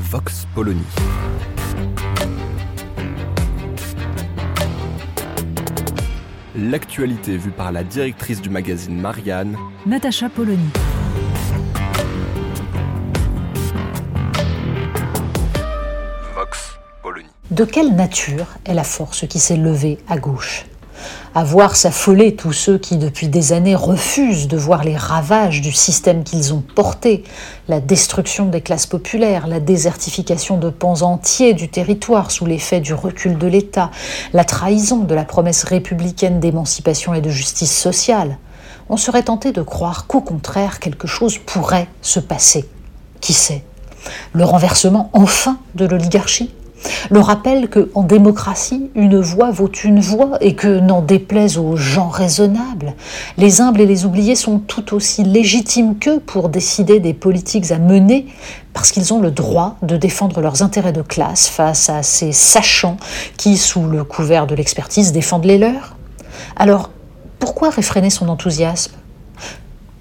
Vox Polony. L'actualité vue par la directrice du magazine Marianne, Natacha Polony. Vox Polony. De quelle nature est la force qui s'est levée à gauche? À voir s'affoler tous ceux qui, depuis des années, refusent de voir les ravages du système qu'ils ont porté, la destruction des classes populaires, la désertification de pans entiers du territoire sous l'effet du recul de l'État, la trahison de la promesse républicaine d'émancipation et de justice sociale. On serait tenté de croire qu'au contraire, quelque chose pourrait se passer. Qui sait? Le renversement enfin de l'oligarchie? Le rappel que en démocratie, une voix vaut une voix et que, n'en déplaise aux gens raisonnables, les humbles et les oubliés sont tout aussi légitimes qu'eux pour décider des politiques à mener parce qu'ils ont le droit de défendre leurs intérêts de classe face à ces sachants qui, sous le couvert de l'expertise, défendent les leurs. Alors, pourquoi réfréner son enthousiasme?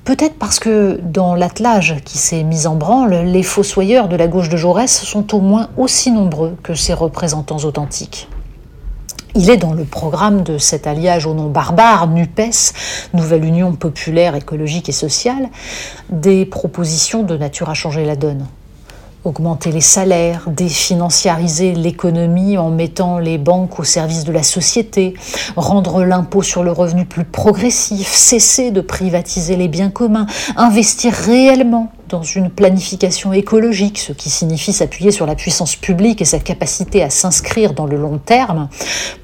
Peut-être parce que dans l'attelage qui s'est mis en branle, les fossoyeurs de la gauche de Jaurès sont au moins aussi nombreux que ses représentants authentiques. Il est dans le programme de cet alliage au nom barbare, NUPES, Nouvelle Union populaire, écologique et sociale, des propositions de nature à changer la donne augmenter les salaires, définanciariser l'économie en mettant les banques au service de la société, rendre l'impôt sur le revenu plus progressif, cesser de privatiser les biens communs, investir réellement dans une planification écologique, ce qui signifie s'appuyer sur la puissance publique et sa capacité à s'inscrire dans le long terme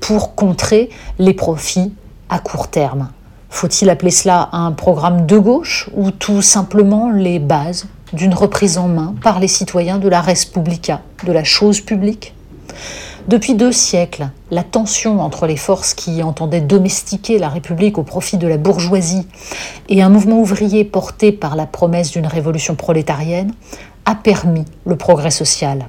pour contrer les profits à court terme. Faut-il appeler cela un programme de gauche ou tout simplement les bases d'une reprise en main par les citoyens de la res publica, de la chose publique depuis deux siècles, la tension entre les forces qui entendaient domestiquer la République au profit de la bourgeoisie et un mouvement ouvrier porté par la promesse d'une révolution prolétarienne a permis le progrès social.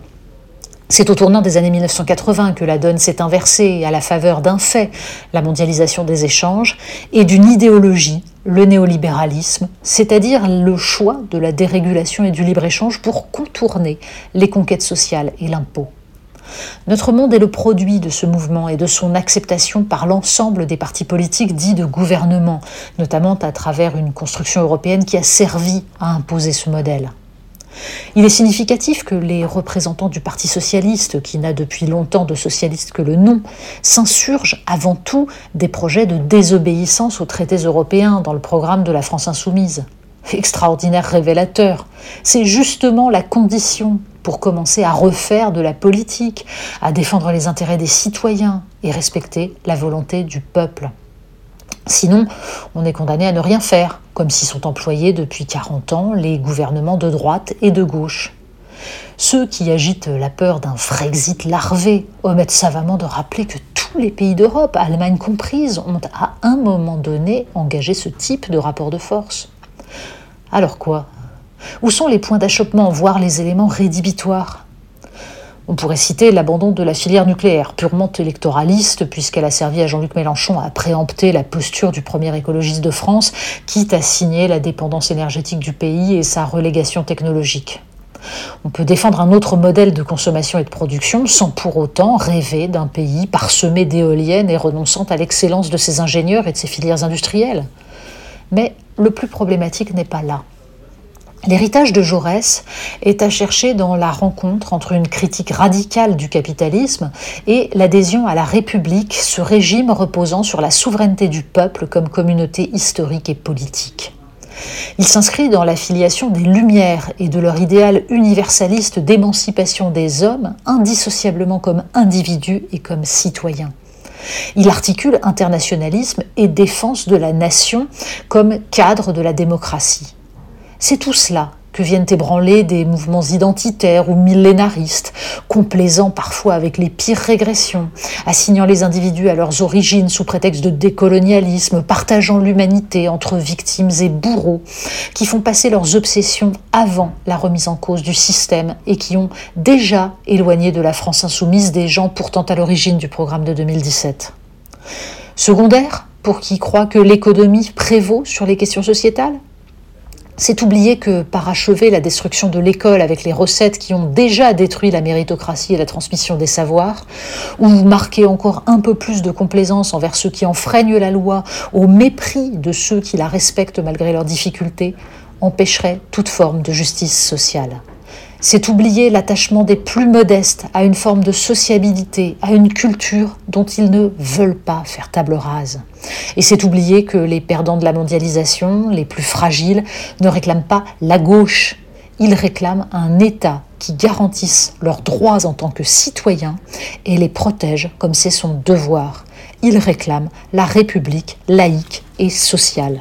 C'est au tournant des années 1980 que la donne s'est inversée à la faveur d'un fait, la mondialisation des échanges, et d'une idéologie, le néolibéralisme, c'est-à-dire le choix de la dérégulation et du libre-échange pour contourner les conquêtes sociales et l'impôt. Notre monde est le produit de ce mouvement et de son acceptation par l'ensemble des partis politiques dits de gouvernement, notamment à travers une construction européenne qui a servi à imposer ce modèle. Il est significatif que les représentants du Parti socialiste, qui n'a depuis longtemps de socialiste que le nom, s'insurgent avant tout des projets de désobéissance aux traités européens dans le programme de la France insoumise. Extraordinaire révélateur. C'est justement la condition pour commencer à refaire de la politique, à défendre les intérêts des citoyens et respecter la volonté du peuple. Sinon, on est condamné à ne rien faire, comme s'y sont employés depuis 40 ans les gouvernements de droite et de gauche. Ceux qui agitent la peur d'un Frexit larvé omettent savamment de rappeler que tous les pays d'Europe, Allemagne comprise, ont à un moment donné engagé ce type de rapport de force. Alors quoi? Où sont les points d'achoppement, voire les éléments rédhibitoires? On pourrait citer l'abandon de la filière nucléaire, purement électoraliste, puisqu'elle a servi à Jean-Luc Mélenchon à préempter la posture du premier écologiste de France, quitte à signer la dépendance énergétique du pays et sa relégation technologique. On peut défendre un autre modèle de consommation et de production sans pour autant rêver d'un pays parsemé d'éoliennes et renonçant à l'excellence de ses ingénieurs et de ses filières industrielles. Mais le plus problématique n'est pas là. L'héritage de Jaurès est à chercher dans la rencontre entre une critique radicale du capitalisme et l'adhésion à la République, ce régime reposant sur la souveraineté du peuple comme communauté historique et politique. Il s'inscrit dans l'affiliation des Lumières et de leur idéal universaliste d'émancipation des hommes, indissociablement comme individus et comme citoyens. Il articule internationalisme et défense de la nation comme cadre de la démocratie. C'est tout cela que viennent ébranler des mouvements identitaires ou millénaristes, complaisant parfois avec les pires régressions, assignant les individus à leurs origines sous prétexte de décolonialisme, partageant l'humanité entre victimes et bourreaux, qui font passer leurs obsessions avant la remise en cause du système et qui ont déjà éloigné de la France insoumise des gens pourtant à l'origine du programme de 2017. Secondaire, pour qui croit que l'économie prévaut sur les questions sociétales? C'est oublier que parachever la destruction de l'école avec les recettes qui ont déjà détruit la méritocratie et la transmission des savoirs, ou marquer encore un peu plus de complaisance envers ceux qui enfreignent la loi au mépris de ceux qui la respectent malgré leurs difficultés, empêcherait toute forme de justice sociale. C'est oublier l'attachement des plus modestes à une forme de sociabilité, à une culture dont ils ne veulent pas faire table rase. Et c'est oublier que les perdants de la mondialisation, les plus fragiles, ne réclament pas la gauche. Ils réclament un État qui garantisse leurs droits en tant que citoyens et les protège comme c'est son devoir. Ils réclament la République laïque et sociale.